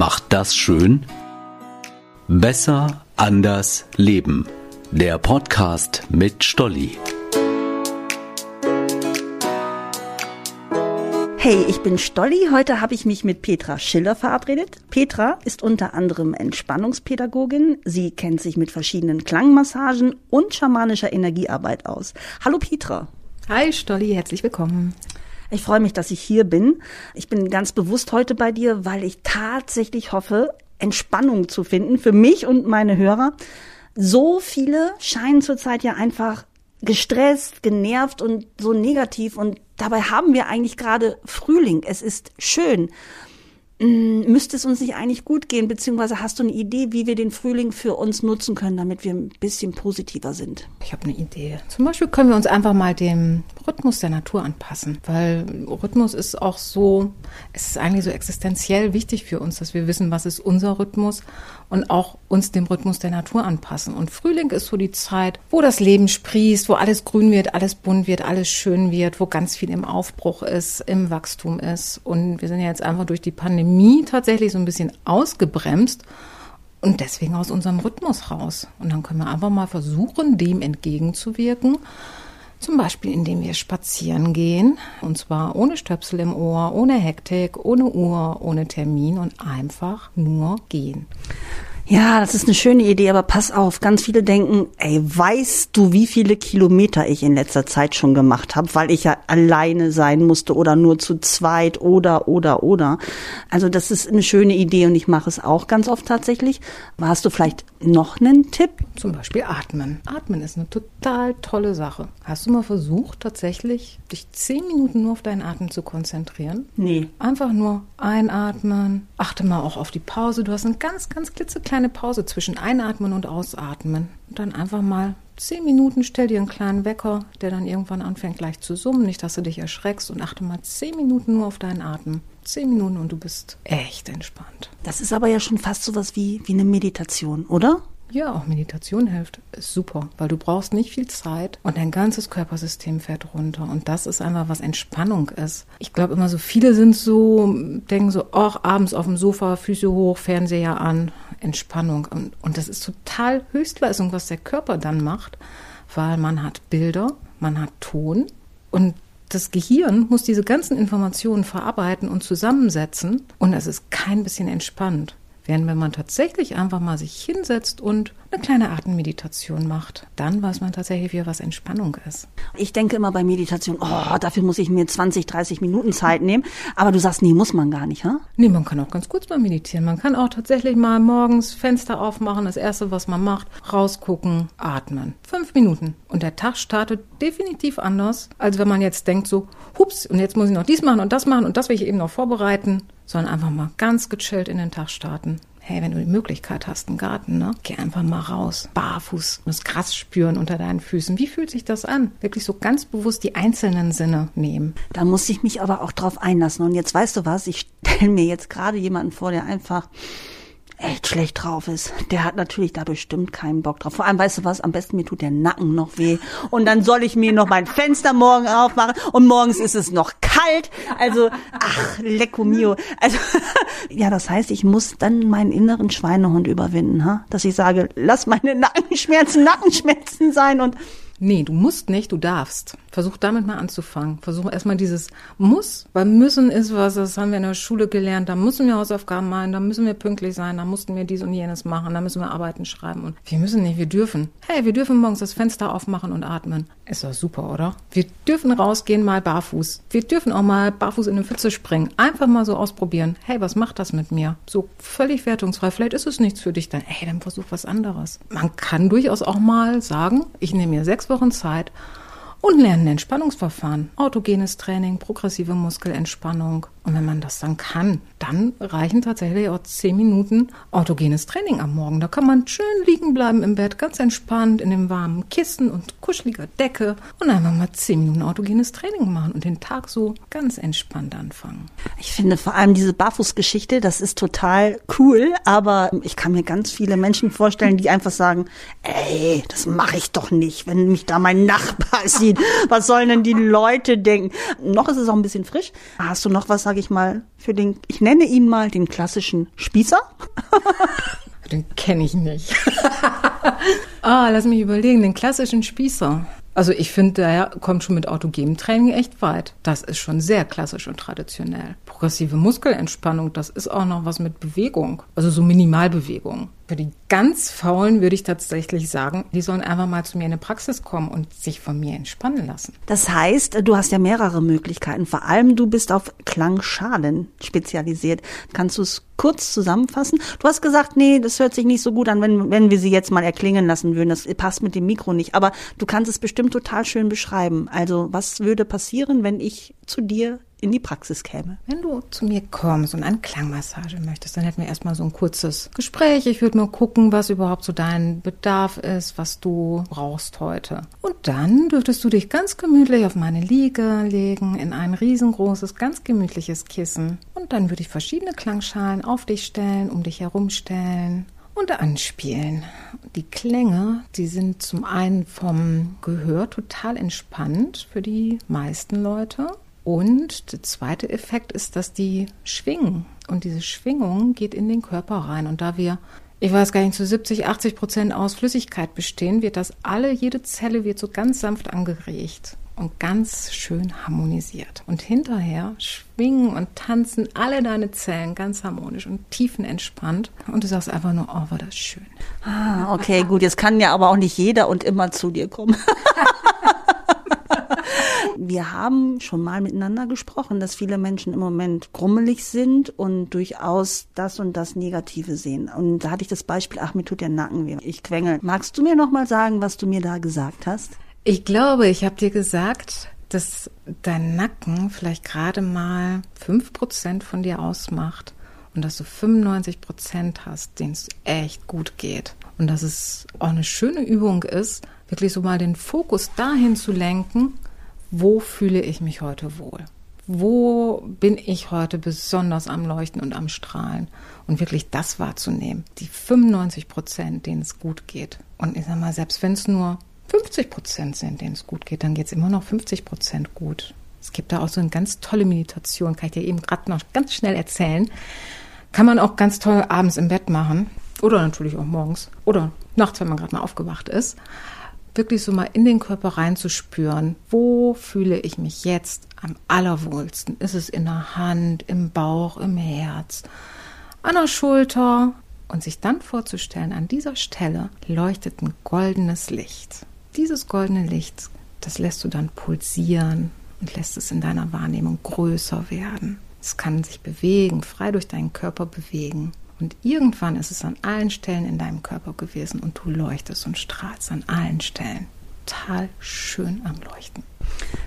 macht das schön? Besser, anders, leben. Der Podcast mit Stolli. Hey, ich bin Stolli. Heute habe ich mich mit Petra Schiller verabredet. Petra ist unter anderem Entspannungspädagogin. Sie kennt sich mit verschiedenen Klangmassagen und schamanischer Energiearbeit aus. Hallo Petra. Hi Stolli, herzlich willkommen. Ich freue mich, dass ich hier bin. Ich bin ganz bewusst heute bei dir, weil ich tatsächlich hoffe, Entspannung zu finden für mich und meine Hörer. So viele scheinen zurzeit ja einfach gestresst, genervt und so negativ und dabei haben wir eigentlich gerade Frühling. Es ist schön. Mm, müsste es uns nicht eigentlich gut gehen, beziehungsweise hast du eine Idee, wie wir den Frühling für uns nutzen können, damit wir ein bisschen positiver sind? Ich habe eine Idee. Zum Beispiel können wir uns einfach mal dem Rhythmus der Natur anpassen, weil Rhythmus ist auch so, es ist eigentlich so existenziell wichtig für uns, dass wir wissen, was ist unser Rhythmus und auch uns dem Rhythmus der Natur anpassen. Und Frühling ist so die Zeit, wo das Leben sprießt, wo alles grün wird, alles bunt wird, alles schön wird, wo ganz viel im Aufbruch ist, im Wachstum ist. Und wir sind ja jetzt einfach durch die Pandemie tatsächlich so ein bisschen ausgebremst und deswegen aus unserem Rhythmus raus. Und dann können wir einfach mal versuchen, dem entgegenzuwirken. Zum Beispiel, indem wir spazieren gehen. Und zwar ohne Stöpsel im Ohr, ohne Hektik, ohne Uhr, ohne Termin und einfach nur gehen. Ja, das ist eine schöne Idee, aber pass auf, ganz viele denken, ey, weißt du, wie viele Kilometer ich in letzter Zeit schon gemacht habe, weil ich ja alleine sein musste oder nur zu zweit oder oder oder. Also das ist eine schöne Idee und ich mache es auch ganz oft tatsächlich. Hast du vielleicht noch einen Tipp? Zum Beispiel atmen. Atmen ist eine total tolle Sache. Hast du mal versucht, tatsächlich dich zehn Minuten nur auf deinen Atem zu konzentrieren? Nee. Einfach nur einatmen. Achte mal auch auf die Pause. Du hast eine ganz, ganz klitzekleine Pause zwischen Einatmen und Ausatmen. Und dann einfach mal zehn Minuten, stell dir einen kleinen Wecker, der dann irgendwann anfängt gleich zu summen. Nicht, dass du dich erschreckst und achte mal zehn Minuten nur auf deinen Atem. Zehn Minuten und du bist echt entspannt. Das ist aber ja schon fast sowas wie, wie eine Meditation, oder? Ja, auch Meditation hilft. Ist super, weil du brauchst nicht viel Zeit und dein ganzes Körpersystem fährt runter. Und das ist einfach, was Entspannung ist. Ich glaube immer so, viele sind so, denken so, ach, abends auf dem Sofa, Füße hoch, Fernseher an, Entspannung. Und, und das ist total Höchstleistung, was der Körper dann macht, weil man hat Bilder, man hat Ton und das Gehirn muss diese ganzen Informationen verarbeiten und zusammensetzen und es ist kein bisschen entspannt. Während wenn man tatsächlich einfach mal sich hinsetzt und eine kleine Atemmeditation macht, dann weiß man tatsächlich wieder, was Entspannung ist. Ich denke immer bei Meditation, oh, dafür muss ich mir 20, 30 Minuten Zeit nehmen. Aber du sagst, nee, muss man gar nicht, ha? Nee, man kann auch ganz kurz mal meditieren. Man kann auch tatsächlich mal morgens Fenster aufmachen, das erste, was man macht, rausgucken, atmen. Fünf Minuten. Und der Tag startet definitiv anders, als wenn man jetzt denkt so, hups, und jetzt muss ich noch dies machen und das machen und das will ich eben noch vorbereiten sondern einfach mal ganz gechillt in den Tag starten. Hey, wenn du die Möglichkeit hast, einen Garten, ne? Geh einfach mal raus, barfuß, das Gras spüren unter deinen Füßen. Wie fühlt sich das an? Wirklich so ganz bewusst die einzelnen Sinne nehmen. Da muss ich mich aber auch drauf einlassen. Und jetzt weißt du was, ich stelle mir jetzt gerade jemanden vor, der einfach echt schlecht drauf ist, der hat natürlich da bestimmt keinen Bock drauf. Vor allem, weißt du was, am besten mir tut der Nacken noch weh. Und dann soll ich mir noch mein Fenster morgen aufmachen und morgens ist es noch kalt. Also, ach, lecco mio. Also, ja, das heißt, ich muss dann meinen inneren Schweinehund überwinden, ha? dass ich sage, lass meine Nackenschmerzen Nackenschmerzen sein und Nee, du musst nicht, du darfst. Versuch damit mal anzufangen. Versuch erstmal dieses Muss, weil müssen ist was, das haben wir in der Schule gelernt, da müssen wir Hausaufgaben machen, da müssen wir pünktlich sein, da mussten wir dies und jenes machen, da müssen wir Arbeiten schreiben und wir müssen nicht, wir dürfen. Hey, wir dürfen morgens das Fenster aufmachen und atmen. Ist doch super, oder? Wir dürfen rausgehen mal barfuß. Wir dürfen auch mal barfuß in eine Pfütze springen. Einfach mal so ausprobieren. Hey, was macht das mit mir? So völlig wertungsfrei. Vielleicht ist es nichts für dich dann. Hey, dann versuch was anderes. Man kann durchaus auch mal sagen, ich nehme mir sechs Wochen Zeit und lernen Entspannungsverfahren, autogenes Training, progressive Muskelentspannung. Und wenn man das dann kann, dann reichen tatsächlich auch zehn Minuten autogenes Training am Morgen. Da kann man schön liegen bleiben im Bett, ganz entspannt in dem warmen Kissen und kuscheliger Decke und einfach mal zehn Minuten autogenes Training machen und den Tag so ganz entspannt anfangen. Ich finde vor allem diese Barfußgeschichte, das ist total cool, aber ich kann mir ganz viele Menschen vorstellen, die einfach sagen, ey, das mache ich doch nicht, wenn mich da mein Nachbar sieht. Was sollen denn die Leute denken? Noch ist es auch ein bisschen frisch. Hast du noch was, sage sage ich mal, für den, ich nenne ihn mal den klassischen Spießer. Den kenne ich nicht. ah, lass mich überlegen, den klassischen Spießer. Also ich finde, der kommt schon mit autogenem Training echt weit. Das ist schon sehr klassisch und traditionell. Progressive Muskelentspannung, das ist auch noch was mit Bewegung. Also so Minimalbewegung. Für die ganz Faulen würde ich tatsächlich sagen, die sollen einfach mal zu mir in eine Praxis kommen und sich von mir entspannen lassen. Das heißt, du hast ja mehrere Möglichkeiten. Vor allem du bist auf Klangschalen spezialisiert. Kannst du es kurz zusammenfassen? Du hast gesagt, nee, das hört sich nicht so gut an, wenn, wenn wir sie jetzt mal erklingen lassen würden. Das passt mit dem Mikro nicht. Aber du kannst es bestimmt total schön beschreiben. Also was würde passieren, wenn ich zu dir in die Praxis käme. Wenn du zu mir kommst und eine Klangmassage möchtest, dann hätten wir erstmal so ein kurzes Gespräch. Ich würde mal gucken, was überhaupt so dein Bedarf ist, was du brauchst heute. Und dann dürftest du dich ganz gemütlich auf meine Liege legen, in ein riesengroßes, ganz gemütliches Kissen. Und dann würde ich verschiedene Klangschalen auf dich stellen, um dich herumstellen und anspielen. Die Klänge, die sind zum einen vom Gehör total entspannt für die meisten Leute. Und der zweite Effekt ist, dass die schwingen. Und diese Schwingung geht in den Körper rein. Und da wir, ich weiß gar nicht, zu 70, 80 Prozent aus Flüssigkeit bestehen, wird das alle, jede Zelle wird so ganz sanft angeregt und ganz schön harmonisiert. Und hinterher schwingen und tanzen alle deine Zellen ganz harmonisch und tiefenentspannt. Und du sagst einfach nur, oh, war das schön. Ah, okay, gut. Jetzt kann ja aber auch nicht jeder und immer zu dir kommen. wir haben schon mal miteinander gesprochen, dass viele Menschen im Moment grummelig sind und durchaus das und das Negative sehen. Und da hatte ich das Beispiel, ach, mir tut der Nacken weh. Ich quengel. Magst du mir noch mal sagen, was du mir da gesagt hast? Ich glaube, ich habe dir gesagt, dass dein Nacken vielleicht gerade mal fünf Prozent von dir ausmacht und dass du 95 Prozent hast, denen es echt gut geht. Und dass es auch eine schöne Übung ist, wirklich so mal den Fokus dahin zu lenken, wo fühle ich mich heute wohl? Wo bin ich heute besonders am Leuchten und am Strahlen? Und wirklich das wahrzunehmen. Die 95 Prozent, denen es gut geht. Und ich sag mal, selbst wenn es nur 50 Prozent sind, denen es gut geht, dann geht es immer noch 50 Prozent gut. Es gibt da auch so eine ganz tolle Meditation, kann ich dir eben gerade noch ganz schnell erzählen. Kann man auch ganz toll abends im Bett machen. Oder natürlich auch morgens. Oder nachts, wenn man gerade mal aufgewacht ist wirklich so mal in den Körper reinzuspüren, wo fühle ich mich jetzt am allerwohlsten? Ist es in der Hand, im Bauch, im Herz, an der Schulter? Und sich dann vorzustellen, an dieser Stelle leuchtet ein goldenes Licht. Dieses goldene Licht, das lässt du dann pulsieren und lässt es in deiner Wahrnehmung größer werden. Es kann sich bewegen, frei durch deinen Körper bewegen. Und irgendwann ist es an allen Stellen in deinem Körper gewesen und du leuchtest und strahlst an allen Stellen. Total schön am Leuchten.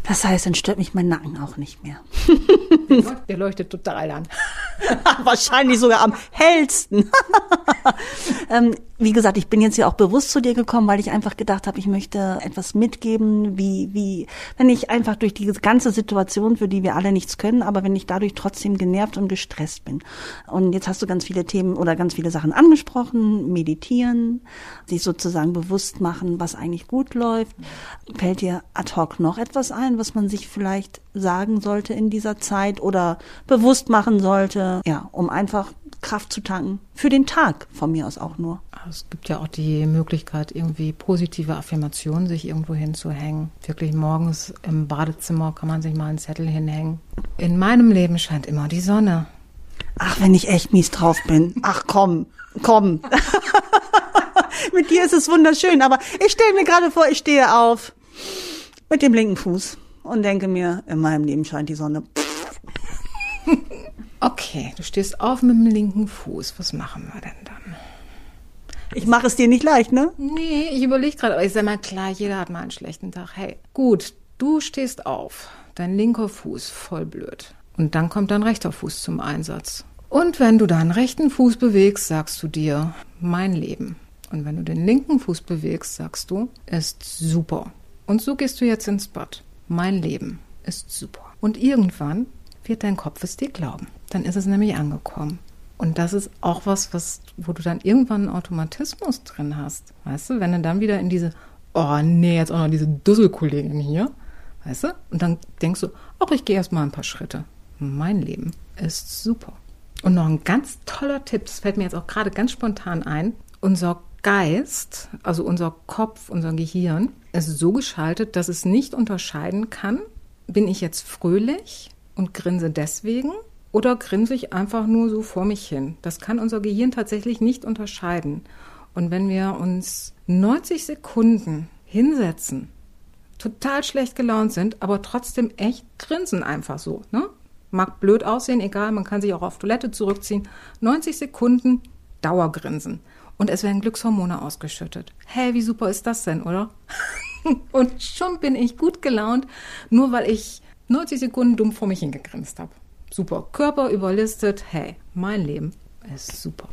Das heißt, dann stört mich mein Nacken auch nicht mehr. Der leuchtet total an. Wahrscheinlich sogar am hellsten. ähm, wie gesagt, ich bin jetzt ja auch bewusst zu dir gekommen, weil ich einfach gedacht habe, ich möchte etwas mitgeben, wie, wie, wenn ich einfach durch die ganze Situation, für die wir alle nichts können, aber wenn ich dadurch trotzdem genervt und gestresst bin. Und jetzt hast du ganz viele Themen oder ganz viele Sachen angesprochen, meditieren, sich sozusagen bewusst machen, was eigentlich gut läuft. Fällt dir ad hoc noch etwas ein, was man sich vielleicht sagen sollte in dieser Zeit oder bewusst machen sollte, ja, um einfach Kraft zu tanken. Für den Tag von mir aus auch nur. Es gibt ja auch die Möglichkeit, irgendwie positive Affirmationen sich irgendwo hinzuhängen. Wirklich morgens im Badezimmer kann man sich mal einen Zettel hinhängen. In meinem Leben scheint immer die Sonne. Ach, wenn ich echt mies drauf bin. Ach komm, komm. Mit dir ist es wunderschön, aber ich stelle mir gerade vor, ich stehe auf mit dem linken Fuß und denke mir, in meinem Leben scheint die Sonne. Okay, du stehst auf mit dem linken Fuß. Was machen wir denn dann? Ich mache es dir nicht leicht, ne? Nee, ich überlege gerade, aber ich sag mal klar, jeder hat mal einen schlechten Tag. Hey, gut, du stehst auf, dein linker Fuß voll blöd. Und dann kommt dein rechter Fuß zum Einsatz. Und wenn du deinen rechten Fuß bewegst, sagst du dir, mein Leben. Und wenn du den linken Fuß bewegst, sagst du, ist super. Und so gehst du jetzt ins Bad. Mein Leben ist super. Und irgendwann wird dein Kopf es dir glauben. Dann ist es nämlich angekommen. Und das ist auch was, was, wo du dann irgendwann einen Automatismus drin hast. Weißt du, wenn du dann wieder in diese, oh nee, jetzt auch noch diese Dusselkollegin hier, weißt du? Und dann denkst du, ach, ich gehe erst mal ein paar Schritte. mein Leben ist super. Und noch ein ganz toller Tipp, das fällt mir jetzt auch gerade ganz spontan ein. Unser Geist, also unser Kopf, unser Gehirn, ist so geschaltet, dass es nicht unterscheiden kann, bin ich jetzt fröhlich und grinse deswegen oder grinse ich einfach nur so vor mich hin. Das kann unser Gehirn tatsächlich nicht unterscheiden. Und wenn wir uns 90 Sekunden hinsetzen, total schlecht gelaunt sind, aber trotzdem echt grinsen einfach so, ne? Mag blöd aussehen, egal, man kann sich auch auf Toilette zurückziehen. 90 Sekunden Dauergrinsen. Und es werden Glückshormone ausgeschüttet. Hey, wie super ist das denn, oder? und schon bin ich gut gelaunt, nur weil ich 90 Sekunden dumm vor mich hingegrinst habe. Super. Körper überlistet. Hey, mein Leben ist super.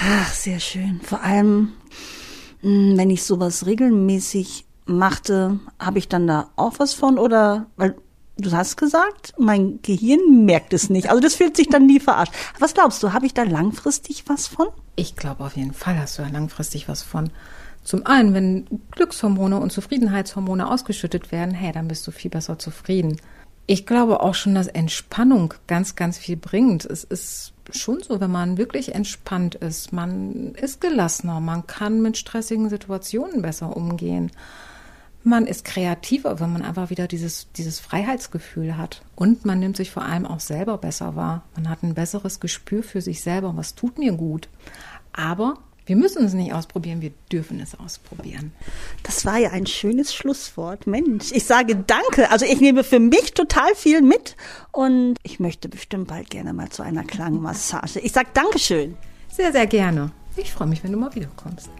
Ach, sehr schön. Vor allem, hm, wenn ich sowas regelmäßig machte, habe ich dann da auch was von oder, weil du hast gesagt, mein Gehirn merkt es nicht. Also das fühlt sich dann nie verarscht. Was glaubst du, habe ich da langfristig was von? Ich glaube auf jeden Fall hast du da langfristig was von. Zum einen, wenn Glückshormone und Zufriedenheitshormone ausgeschüttet werden, hey, dann bist du viel besser zufrieden. Ich glaube auch schon, dass Entspannung ganz, ganz viel bringt. Es ist schon so, wenn man wirklich entspannt ist, man ist gelassener, man kann mit stressigen Situationen besser umgehen. Man ist kreativer, wenn man einfach wieder dieses, dieses Freiheitsgefühl hat. Und man nimmt sich vor allem auch selber besser wahr. Man hat ein besseres Gespür für sich selber. Was tut mir gut? Aber wir müssen es nicht ausprobieren, wir dürfen es ausprobieren. Das war ja ein schönes Schlusswort. Mensch, ich sage danke. Also ich nehme für mich total viel mit und ich möchte bestimmt bald gerne mal zu einer Klangmassage. Ich sage Dankeschön. Sehr, sehr gerne. Ich freue mich, wenn du mal wiederkommst.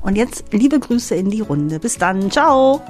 Und jetzt liebe Grüße in die Runde. Bis dann. Ciao.